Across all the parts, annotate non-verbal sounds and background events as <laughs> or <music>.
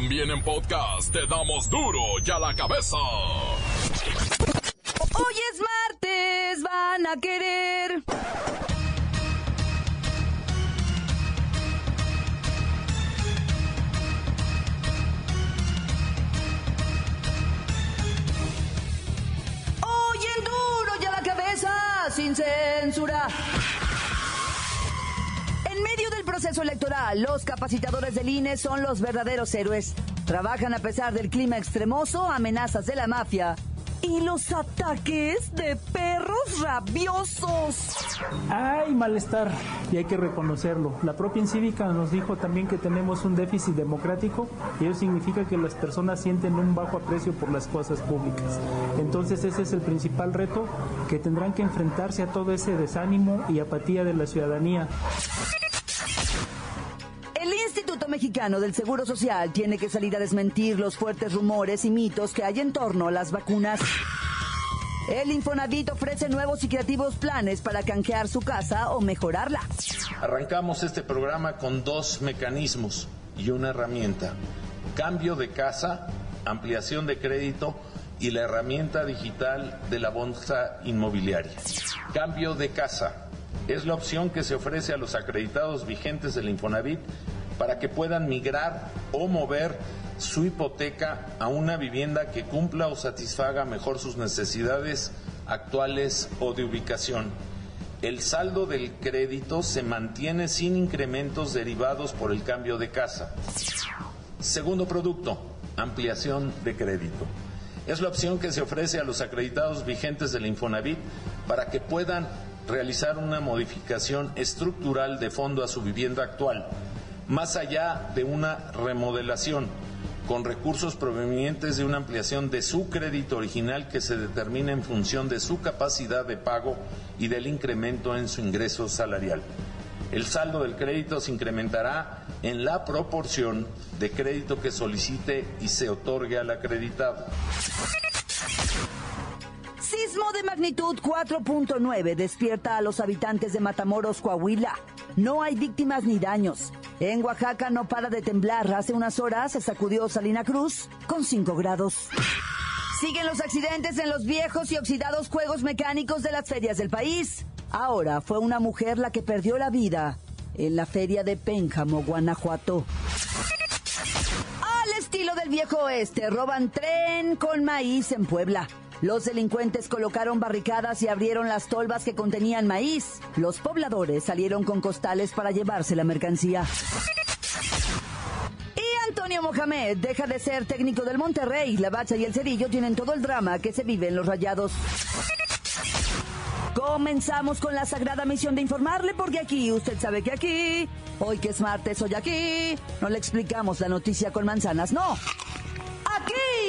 También en podcast te damos duro y a la cabeza. Hoy es martes, van a querer. Hoy en duro y a la cabeza, sin censura. Proceso electoral, los capacitadores del INE son los verdaderos héroes. Trabajan a pesar del clima extremoso, amenazas de la mafia y los ataques de perros rabiosos. Hay malestar y hay que reconocerlo. La propia Incívica nos dijo también que tenemos un déficit democrático y eso significa que las personas sienten un bajo aprecio por las cosas públicas. Entonces ese es el principal reto que tendrán que enfrentarse a todo ese desánimo y apatía de la ciudadanía. Mexicano del Seguro Social tiene que salir a desmentir los fuertes rumores y mitos que hay en torno a las vacunas. El Infonavit ofrece nuevos y creativos planes para canjear su casa o mejorarla. Arrancamos este programa con dos mecanismos y una herramienta. Cambio de casa, ampliación de crédito y la herramienta digital de la bolsa inmobiliaria. Cambio de casa es la opción que se ofrece a los acreditados vigentes del Infonavit para que puedan migrar o mover su hipoteca a una vivienda que cumpla o satisfaga mejor sus necesidades actuales o de ubicación. El saldo del crédito se mantiene sin incrementos derivados por el cambio de casa. Segundo producto, ampliación de crédito. Es la opción que se ofrece a los acreditados vigentes del Infonavit para que puedan realizar una modificación estructural de fondo a su vivienda actual, más allá de una remodelación, con recursos provenientes de una ampliación de su crédito original que se determina en función de su capacidad de pago y del incremento en su ingreso salarial. El saldo del crédito se incrementará en la proporción de crédito que solicite y se otorgue al acreditado. Sismo de magnitud 4.9 despierta a los habitantes de Matamoros, Coahuila. No hay víctimas ni daños. En Oaxaca no para de temblar. Hace unas horas se sacudió Salina Cruz con 5 grados. Siguen los accidentes en los viejos y oxidados juegos mecánicos de las ferias del país. Ahora fue una mujer la que perdió la vida en la feria de Pénjamo, Guanajuato. Al estilo del viejo oeste, roban tren con maíz en Puebla. Los delincuentes colocaron barricadas y abrieron las tolvas que contenían maíz. Los pobladores salieron con costales para llevarse la mercancía. Y Antonio Mohamed deja de ser técnico del Monterrey. La Bacha y el Cerillo tienen todo el drama que se vive en los rayados. Comenzamos con la sagrada misión de informarle, porque aquí, usted sabe que aquí, hoy que es martes, hoy aquí, no le explicamos la noticia con manzanas, no.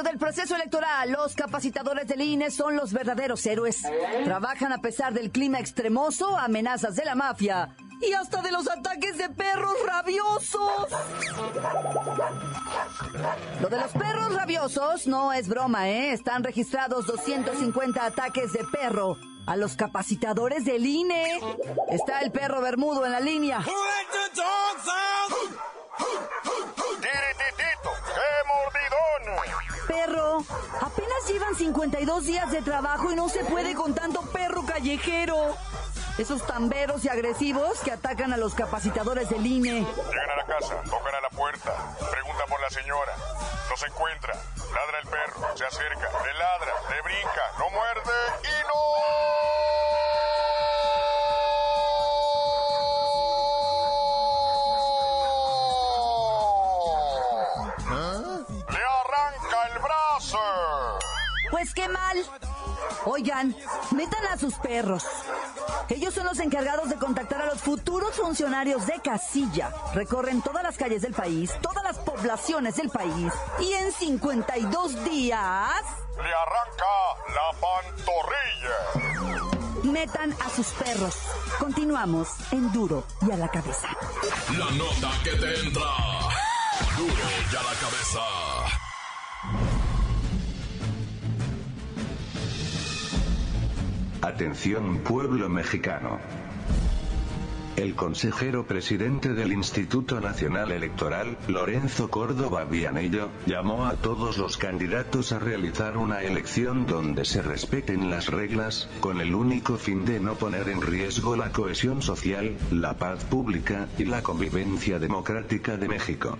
Medio del proceso electoral, los capacitadores del INE son los verdaderos héroes. Trabajan a pesar del clima extremoso, amenazas de la mafia y hasta de los ataques de perros rabiosos. Lo de los perros rabiosos no es broma, ¿eh? Están registrados 250 ataques de perro a los capacitadores del INE. Está el perro bermudo en la línea. Perro, apenas llevan 52 días de trabajo y no se puede con tanto perro callejero. Esos tamberos y agresivos que atacan a los capacitadores del INE. Llegan a la casa, tocan a la puerta, preguntan por la señora. No se encuentra. Ladra el perro, se acerca, le ladra, le brinca, no muerde y Oigan, metan a sus perros. Ellos son los encargados de contactar a los futuros funcionarios de casilla. Recorren todas las calles del país, todas las poblaciones del país y en 52 días... Le arranca la pantorrilla. Metan a sus perros. Continuamos en Duro y a la cabeza. La nota que te entra. Duro y a la cabeza. Atención pueblo mexicano. El consejero presidente del Instituto Nacional Electoral, Lorenzo Córdoba Vianello, llamó a todos los candidatos a realizar una elección donde se respeten las reglas, con el único fin de no poner en riesgo la cohesión social, la paz pública y la convivencia democrática de México.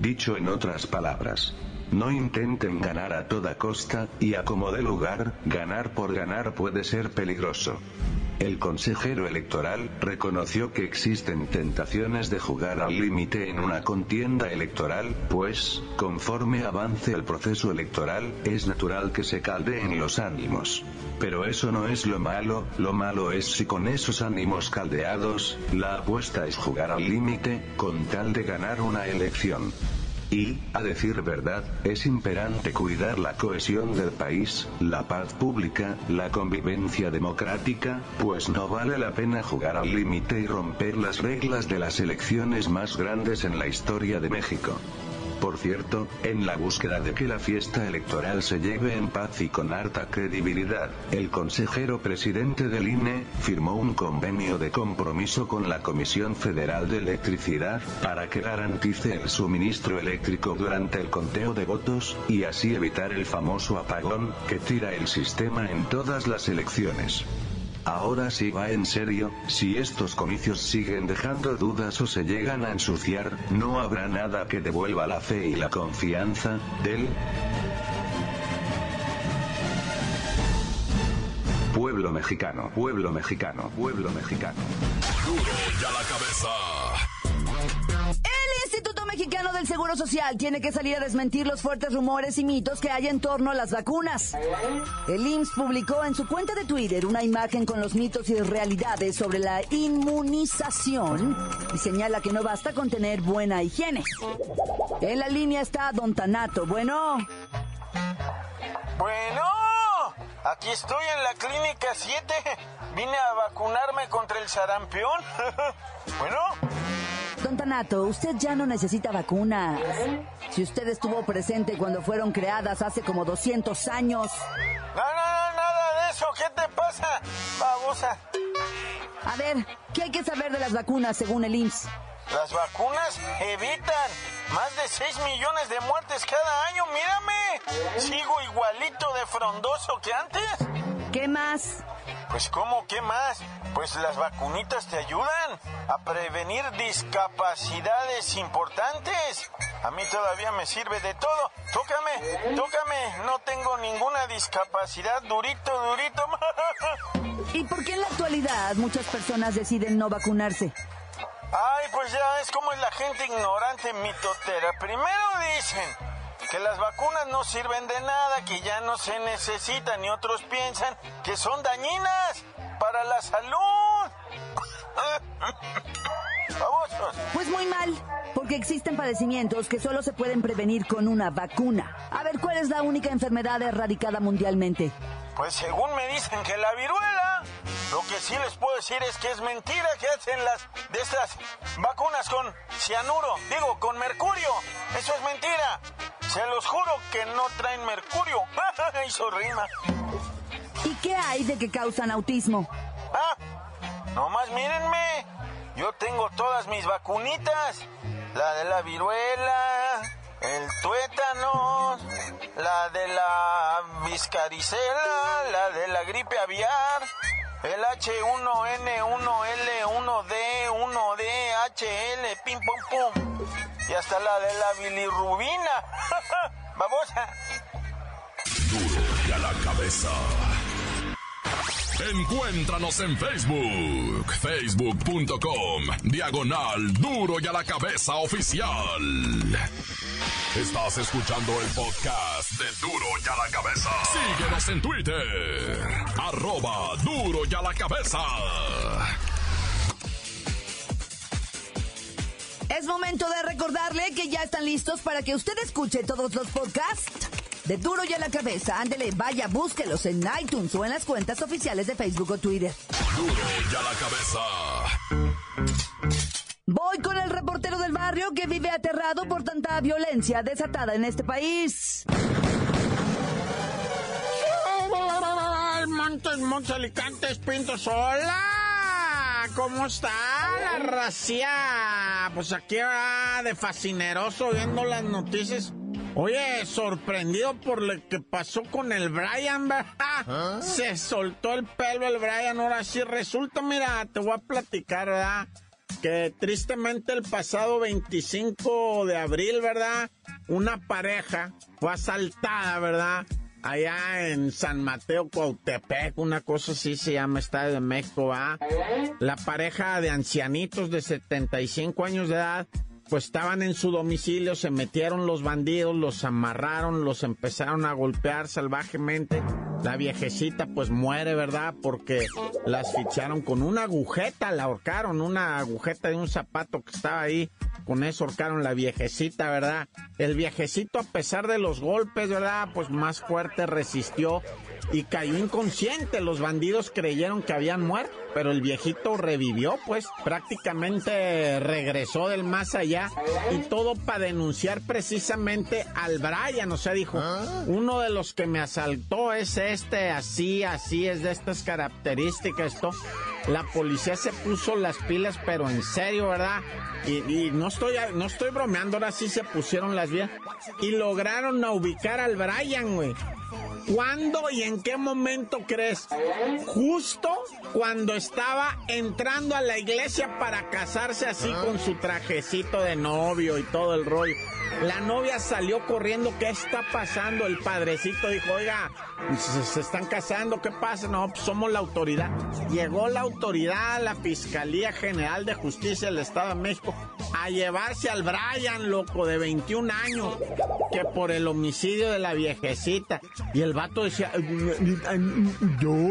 Dicho en otras palabras, no intenten ganar a toda costa, y a como de lugar, ganar por ganar puede ser peligroso. El consejero electoral reconoció que existen tentaciones de jugar al límite en una contienda electoral, pues, conforme avance el proceso electoral, es natural que se caldeen los ánimos. Pero eso no es lo malo, lo malo es si con esos ánimos caldeados, la apuesta es jugar al límite, con tal de ganar una elección. Y, a decir verdad, es imperante cuidar la cohesión del país, la paz pública, la convivencia democrática, pues no vale la pena jugar al límite y romper las reglas de las elecciones más grandes en la historia de México. Por cierto, en la búsqueda de que la fiesta electoral se lleve en paz y con harta credibilidad, el consejero presidente del INE firmó un convenio de compromiso con la Comisión Federal de Electricidad para que garantice el suministro eléctrico durante el conteo de votos y así evitar el famoso apagón que tira el sistema en todas las elecciones. Ahora sí va en serio, si estos comicios siguen dejando dudas o se llegan a ensuciar, no habrá nada que devuelva la fe y la confianza, del pueblo mexicano, pueblo mexicano, pueblo mexicano. Duro y a la cabeza. Del Seguro Social tiene que salir a desmentir los fuertes rumores y mitos que hay en torno a las vacunas. El IMSS publicó en su cuenta de Twitter una imagen con los mitos y realidades sobre la inmunización y señala que no basta con tener buena higiene. En la línea está Don Tanato. Bueno, Bueno, aquí estoy en la clínica 7. Vine a vacunarme contra el sarampión. <laughs> bueno, Don Tanato, usted ya no necesita vacunas. Si usted estuvo presente cuando fueron creadas hace como 200 años. no, no, no, nada de eso. ¿Qué te pasa, babosa? A ver, ¿qué hay que saber de las vacunas según el IMSS? Las vacunas evitan más de 6 millones de muertes cada año. Mírame, sigo igualito de frondoso que antes. ¿Qué más? Pues ¿cómo? ¿Qué más? Pues las vacunitas te ayudan a prevenir discapacidades importantes. A mí todavía me sirve de todo. Tócame, tócame. No tengo ninguna discapacidad. Durito, durito. <laughs> ¿Y por qué en la actualidad muchas personas deciden no vacunarse? Ay, pues ya es como es la gente ignorante mitotera. Primero dicen que las vacunas no sirven de nada, que ya no se necesitan y otros piensan que son dañinas para la salud. <laughs> Pues muy mal, porque existen padecimientos que solo se pueden prevenir con una vacuna. A ver, ¿cuál es la única enfermedad erradicada mundialmente? Pues según me dicen que la viruela, lo que sí les puedo decir es que es mentira que hacen las de estas vacunas con cianuro, digo, con mercurio. Eso es mentira. Se los juro que no traen mercurio. <laughs> Hizo rima. ¿Y qué hay de que causan autismo? Ah, nomás mírenme. Yo tengo todas mis vacunitas. La de la viruela, el tuétano, la de la viscaricela, la de la gripe aviar, el H1N1L1D1DHL, pim pum pum. Y hasta la de la bilirrubina. <laughs> Babosa. Duro y a la cabeza. Encuéntranos en Facebook, facebook.com, diagonal duro y a la cabeza oficial. Estás escuchando el podcast de Duro y a la cabeza. Síguenos en Twitter, arroba duro y a la cabeza. Es momento de recordarle que ya están listos para que usted escuche todos los podcasts de Duro y a la Cabeza. Ándele, vaya, búsquelos en iTunes o en las cuentas oficiales de Facebook o Twitter. Duro y a la cabeza. Voy con el reportero del barrio que vive aterrado por tanta violencia desatada en este país. Montes, Montes, Alicantes, Pintos, hola. ¿Cómo está la racia? Pues aquí va de fascineroso viendo las noticias. Oye, sorprendido por lo que pasó con el Brian, ¿verdad? <laughs> Se soltó el pelo el Brian, ahora sí resulta, mira, te voy a platicar, ¿verdad? Que tristemente el pasado 25 de abril, ¿verdad? Una pareja fue asaltada, ¿verdad? Allá en San Mateo, Cuautepec, una cosa así se llama Estadio de México, ¿verdad? La pareja de ancianitos de 75 años de edad pues estaban en su domicilio, se metieron los bandidos, los amarraron, los empezaron a golpear salvajemente. La viejecita pues muere, ¿verdad? Porque la asfixiaron con una agujeta, la ahorcaron, una agujeta de un zapato que estaba ahí. Con eso ahorcaron la viejecita, ¿verdad? El viejecito a pesar de los golpes, ¿verdad? Pues más fuerte resistió y cayó inconsciente. Los bandidos creyeron que habían muerto, pero el viejito revivió, pues prácticamente regresó del más allá y todo para denunciar precisamente al Brian. O sea, dijo, uno de los que me asaltó es este, así, así, es de estas características, esto. La policía se puso las pilas, pero en serio, ¿verdad? Y, no estoy no estoy bromeando, ahora sí se pusieron las vías y lograron ubicar al Brian, güey. ¿Cuándo y en qué momento crees? Justo cuando estaba entrando a la iglesia para casarse así con su trajecito de novio y todo el rollo. La novia salió corriendo, ¿qué está pasando? El padrecito dijo, oiga, se, están casando, ¿qué pasa? No, pues somos la autoridad. Llegó la autoridad, la Fiscalía General de Justicia del Estado de México, a llevarse al Brian, loco, de 21 años, que por el homicidio de la viejecita. Y el vato decía, ¿yo?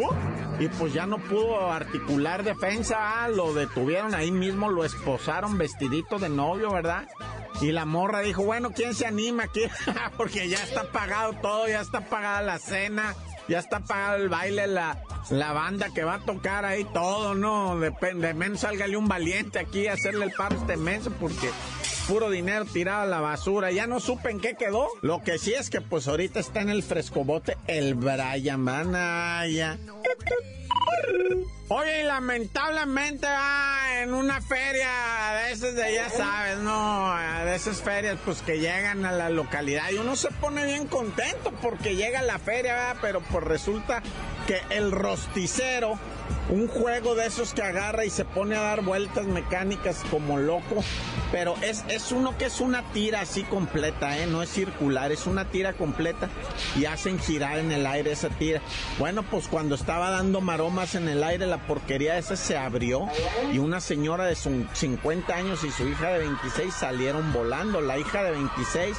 Y pues ya no pudo articular defensa, lo detuvieron ahí mismo, lo esposaron vestidito de novio, ¿verdad? Y la morra dijo, bueno, ¿quién se anima aquí? <laughs> Porque ya está pagado todo, ya está pagada la cena, ya está pagado el baile, la, la banda que va a tocar ahí, todo, ¿no? Depende, de menos sálgale un valiente aquí a hacerle el paro este menso porque puro dinero tirado a la basura. Ya no supe en qué quedó. Lo que sí es que pues ahorita está en el frescobote el Brian Manaya. Oye, lamentablemente va en una feria de esas de ya sabes, ¿no? De esas ferias pues que llegan a la localidad y uno se pone bien contento porque llega a la feria. Pero pues resulta que el rosticero un juego de esos que agarra y se pone a dar vueltas mecánicas como loco. Pero es, es uno que es una tira así completa, ¿eh? No es circular, es una tira completa y hacen girar en el aire esa tira. Bueno, pues cuando estaba dando maromas en el aire, la porquería esa se abrió y una señora de 50 años y su hija de 26 salieron volando. La hija de 26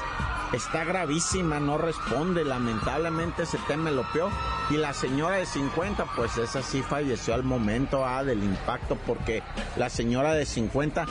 está gravísima, no responde, lamentablemente se teme lo peor. Y la señora de 50, pues esa sí falleció al momento ah, del impacto, porque la señora de 50,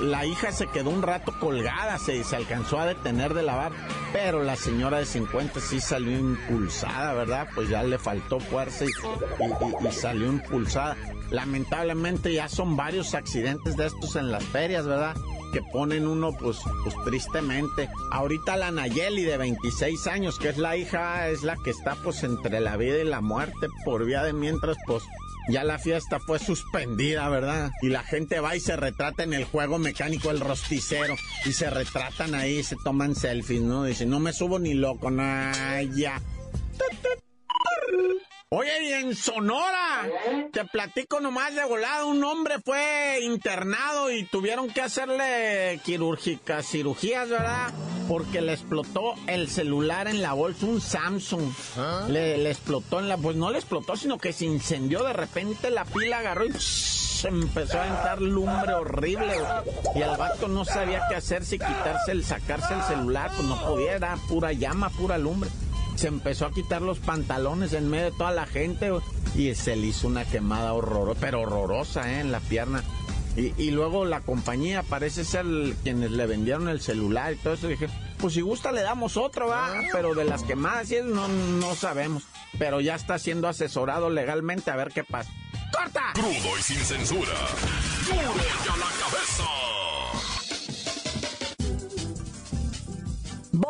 la hija se quedó un rato colgada, se, se alcanzó a detener de lavar, pero la señora de 50 sí salió impulsada, ¿verdad? Pues ya le faltó fuerza y, y salió impulsada. Lamentablemente ya son varios accidentes de estos en las ferias, ¿verdad? Que ponen uno, pues, pues tristemente. Ahorita la Nayeli de 26 años, que es la hija, es la que está pues entre la vida y la muerte por vía de mientras, pues ya la fiesta fue suspendida, ¿verdad? Y la gente va y se retrata en el juego mecánico el rosticero. Y se retratan ahí, se toman selfies, ¿no? Dicen, no me subo ni loco, nah, ya. Oye, y en Sonora, te platico nomás de volada, un hombre fue internado y tuvieron que hacerle quirúrgicas cirugías, ¿verdad? porque le explotó el celular en la bolsa, un Samsung. ¿Ah? Le, le, explotó en la... Pues no le explotó, sino que se incendió de repente, la pila agarró y empezó a entrar lumbre horrible. Y el vato no sabía qué hacer, si quitarse el, sacarse el celular, pues no podía, era pura llama, pura lumbre. Se empezó a quitar los pantalones en medio de toda la gente y se le hizo una quemada horrorosa, pero horrorosa, ¿eh? En la pierna. Y, luego la compañía parece ser quienes le vendieron el celular y todo eso. Dije, pues si gusta le damos otro, va. Ah. Pero de las quemadas y no, no sabemos. Pero ya está siendo asesorado legalmente a ver qué pasa. ¡Corta! Crudo y sin censura. ¡Duro a la cabeza!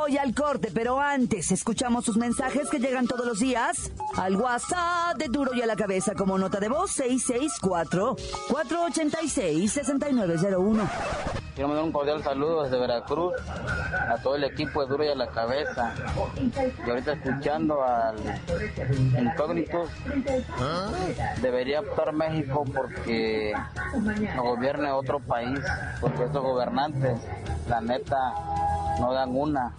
Voy al corte, pero antes escuchamos sus mensajes que llegan todos los días al WhatsApp de Duro y a la Cabeza como nota de voz 664-486-6901. Quiero mandar un cordial saludo desde Veracruz a todo el equipo de Duro y a la Cabeza. Y ahorita escuchando al incógnito, debería optar México porque no gobierne otro país, porque estos gobernantes, la neta, no dan una.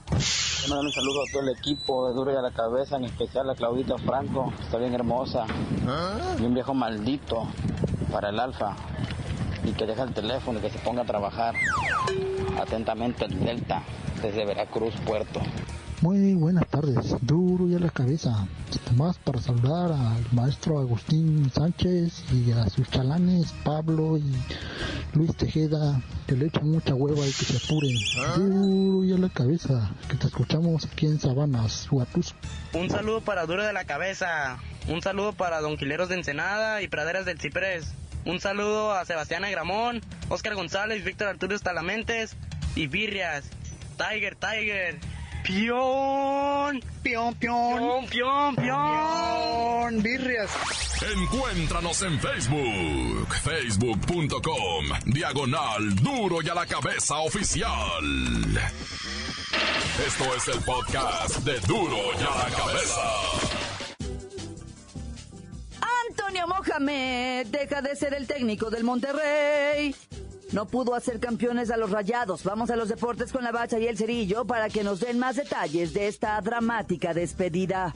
Quiero un saludo a todo el equipo de Duro y a la Cabeza, en especial a Claudita Franco, está bien hermosa. Y un viejo maldito para el Alfa. Y que deja el teléfono y que se ponga a trabajar. Atentamente el Delta, desde Veracruz, Puerto. Muy buenas tardes, duro y a la cabeza. Más para saludar al maestro Agustín Sánchez y a sus chalanes Pablo y Luis Tejeda, que le echan mucha hueva y que se apuren. Duro y a la cabeza, que te escuchamos aquí en Sabanas, Huatus. Un saludo para Duro de la Cabeza. Un saludo para Donquileros de Ensenada y Praderas del Ciprés. Un saludo a Sebastián Agramón, Oscar González, Víctor Arturo Talamentes y Birrias. Tiger, Tiger. Pion, pion, pion, pion, pion, birrias. Encuéntranos en Facebook, facebook.com, diagonal duro y a la cabeza oficial. Esto es el podcast de duro y a la cabeza. Antonio Mohamed deja de ser el técnico del Monterrey no pudo hacer campeones a los rayados. Vamos a los deportes con la bacha y el cerillo para que nos den más detalles de esta dramática despedida.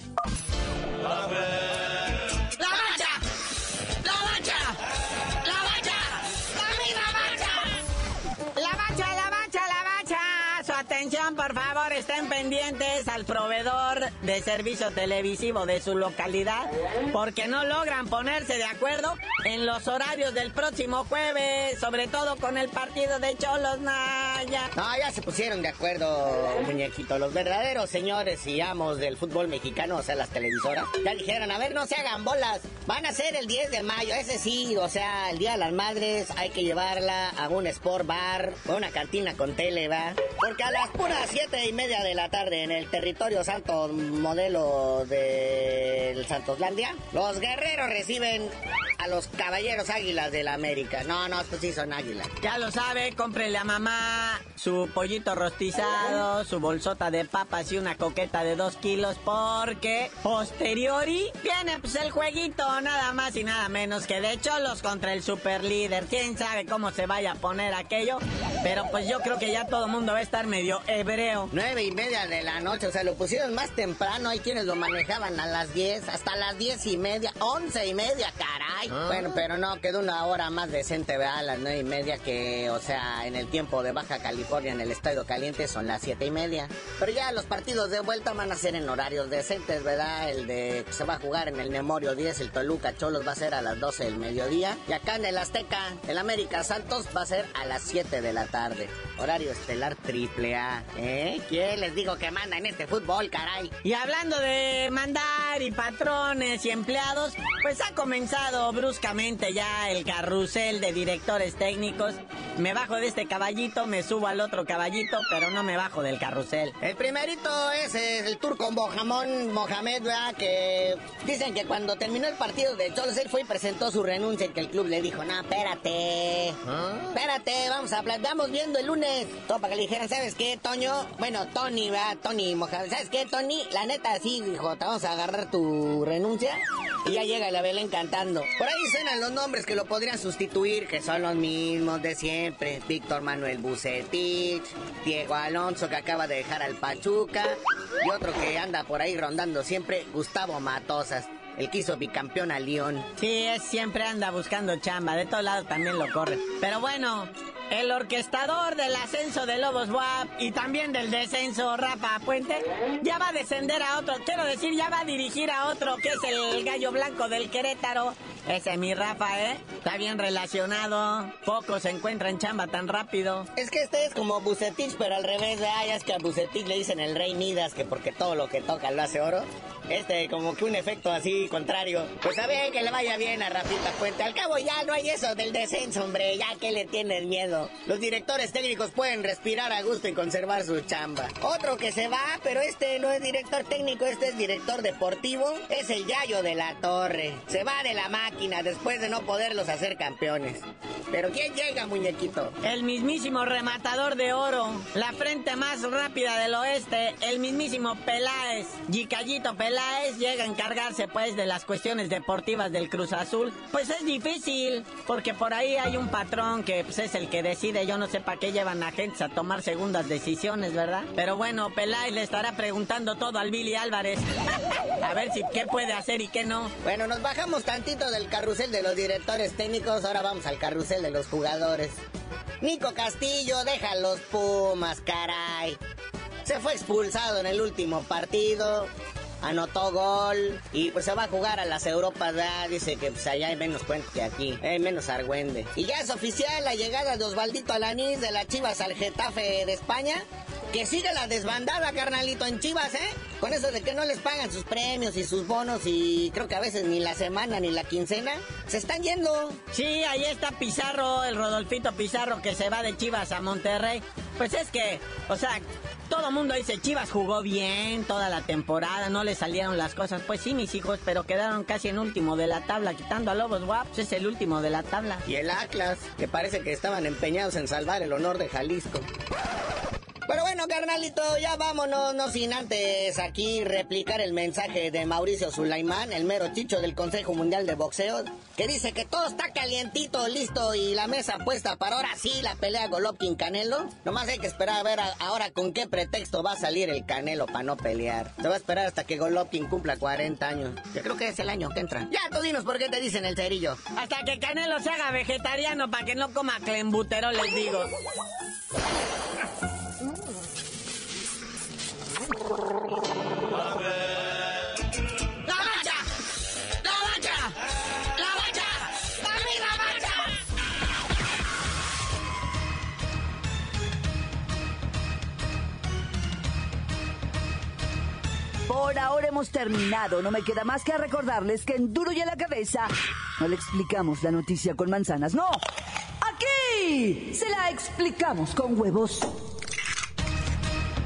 Pendientes al proveedor de servicio televisivo de su localidad, porque no logran ponerse de acuerdo en los horarios del próximo jueves, sobre todo con el partido de Cholos Naya. No, ya se pusieron de acuerdo, muñequito. Los verdaderos señores y amos del fútbol mexicano, o sea, las televisoras, ya dijeron, a ver, no se hagan bolas, van a ser el 10 de mayo, ese sí, o sea, el Día de las Madres hay que llevarla a un sport bar, o una cantina con tele, ¿va? Porque a las puras siete y media de la tarde en el territorio santo modelo del Santoslandia, los guerreros reciben a los caballeros águilas de la América. No, no, estos sí son águilas. Ya lo sabe, cómprele a mamá su pollito rostizado, su bolsota de papas y una coqueta de dos kilos, porque posteriori viene pues el jueguito, nada más y nada menos que de Cholos contra el super líder. Quién sabe cómo se vaya a poner aquello, pero pues yo creo que ya todo el mundo va a estar medio hebreo. Nueve y media de la noche, o sea, lo pusieron más temprano, hay quienes lo manejaban a las diez, hasta las diez y media, once y media, caray. Ah. Bueno, pero no, quedó una hora más decente, ¿verdad? A las nueve y media que, o sea, en el tiempo de Baja California, en el Estadio Caliente, son las siete y media. Pero ya los partidos de vuelta van a ser en horarios decentes, ¿verdad? El de se va a jugar en el Memorio 10, el Toluca Cholos va a ser a las 12 del mediodía. Y acá en el Azteca, el América Santos va a ser a las 7 de la tarde. Horario estelar triple A. ¿Eh? ¿Quién les digo que manda en este fútbol, caray? Y hablando de mandar y patrones y empleados, pues ha comenzado bruscamente ya el carrusel de directores técnicos. Me bajo de este caballito, me subo al otro caballito, pero no me bajo del carrusel. El primerito es el turco Mohamed, Mohamed, ¿verdad? Que dicen que cuando terminó el partido de Cholos, él fue y presentó su renuncia y que el club le dijo, no, espérate, ¿Ah? espérate, vamos a hablar, vamos viendo el lunes. Todo para que le dijeran, ¿sabes qué, Toño? Bueno, Tony, ¿verdad? Tony Mohamed, ¿sabes qué, Tony? La neta, sí, dijo, te vamos a agarrar tu renuncia. Y ya llega la vela encantando. Por ahí suenan los nombres que lo podrían sustituir, que son los mismos de siempre siempre, Víctor Manuel Bucetich, Diego Alonso que acaba de dejar al Pachuca y otro que anda por ahí rondando siempre, Gustavo Matosas. El que hizo bicampeón a León. Sí, es, siempre anda buscando chamba, de todos lados también lo corre. Pero bueno, el orquestador del ascenso de Lobos WAP y también del descenso Rafa Puente ya va a descender a otro, quiero decir, ya va a dirigir a otro que es el gallo blanco del Querétaro. Ese mi Rafa, ¿eh? Está bien relacionado. Poco se encuentra en chamba tan rápido. Es que este es como Bucetich, pero al revés. Ay, es que a Bucetich le dicen el rey Midas, que porque todo lo que toca lo hace oro. Este, como que un efecto así contrario. Pues a ver que le vaya bien a Rafita Puente. Al cabo ya no hay eso del descenso, hombre. Ya que le tienes miedo. Los directores técnicos pueden respirar a gusto y conservar su chamba. Otro que se va, pero este no es director técnico, este es director deportivo. Es el Yayo de la Torre. Se va de la máquina después de no poderlos hacer campeones. Pero ¿quién llega, muñequito? El mismísimo rematador de oro. La frente más rápida del oeste. El mismísimo Peláez. Yicayito Peláez llega a encargarse pues de las cuestiones deportivas del Cruz Azul, pues es difícil, porque por ahí hay un patrón que pues, es el que decide, yo no sé para qué llevan a gente a tomar segundas decisiones, ¿verdad? Pero bueno, Peláez le estará preguntando todo al Billy Álvarez, <laughs> a ver si qué puede hacer y qué no. Bueno, nos bajamos tantito del carrusel de los directores técnicos, ahora vamos al carrusel de los jugadores. Nico Castillo, deja los Pumas, caray. Se fue expulsado en el último partido anotó gol y pues se va a jugar a las Europas. Dice que pues allá hay menos cuento que aquí, hay menos argüende. Y ya es oficial la llegada de Osvaldito Alanís de las Chivas al Getafe de España. Que sigue la desbandada, carnalito, en Chivas, ¿eh? Con eso de que no les pagan sus premios y sus bonos y creo que a veces ni la semana ni la quincena, se están yendo. Sí, ahí está Pizarro, el Rodolfito Pizarro que se va de Chivas a Monterrey. Pues es que, o sea, todo mundo dice, Chivas jugó bien toda la temporada, no le salieron las cosas. Pues sí, mis hijos, pero quedaron casi en último de la tabla, quitando a Lobos Waps, es el último de la tabla. Y el Atlas, que parece que estaban empeñados en salvar el honor de Jalisco. Pero bueno, carnalito, ya vámonos, no sin antes aquí replicar el mensaje de Mauricio Sulaimán, el mero chicho del Consejo Mundial de Boxeo, que dice que todo está calientito, listo y la mesa puesta para ahora sí la pelea Golovkin-Canelo. Nomás hay que esperar a ver ahora con qué pretexto va a salir el Canelo para no pelear. Se va a esperar hasta que Golovkin cumpla 40 años. Yo creo que es el año que entra. Ya, tú dinos por qué te dicen el cerillo. Hasta que Canelo se haga vegetariano para que no coma clembutero, les digo. Por ahora hemos terminado. No me queda más que recordarles que en Duro y a la Cabeza no le explicamos la noticia con manzanas. No, aquí se la explicamos con huevos.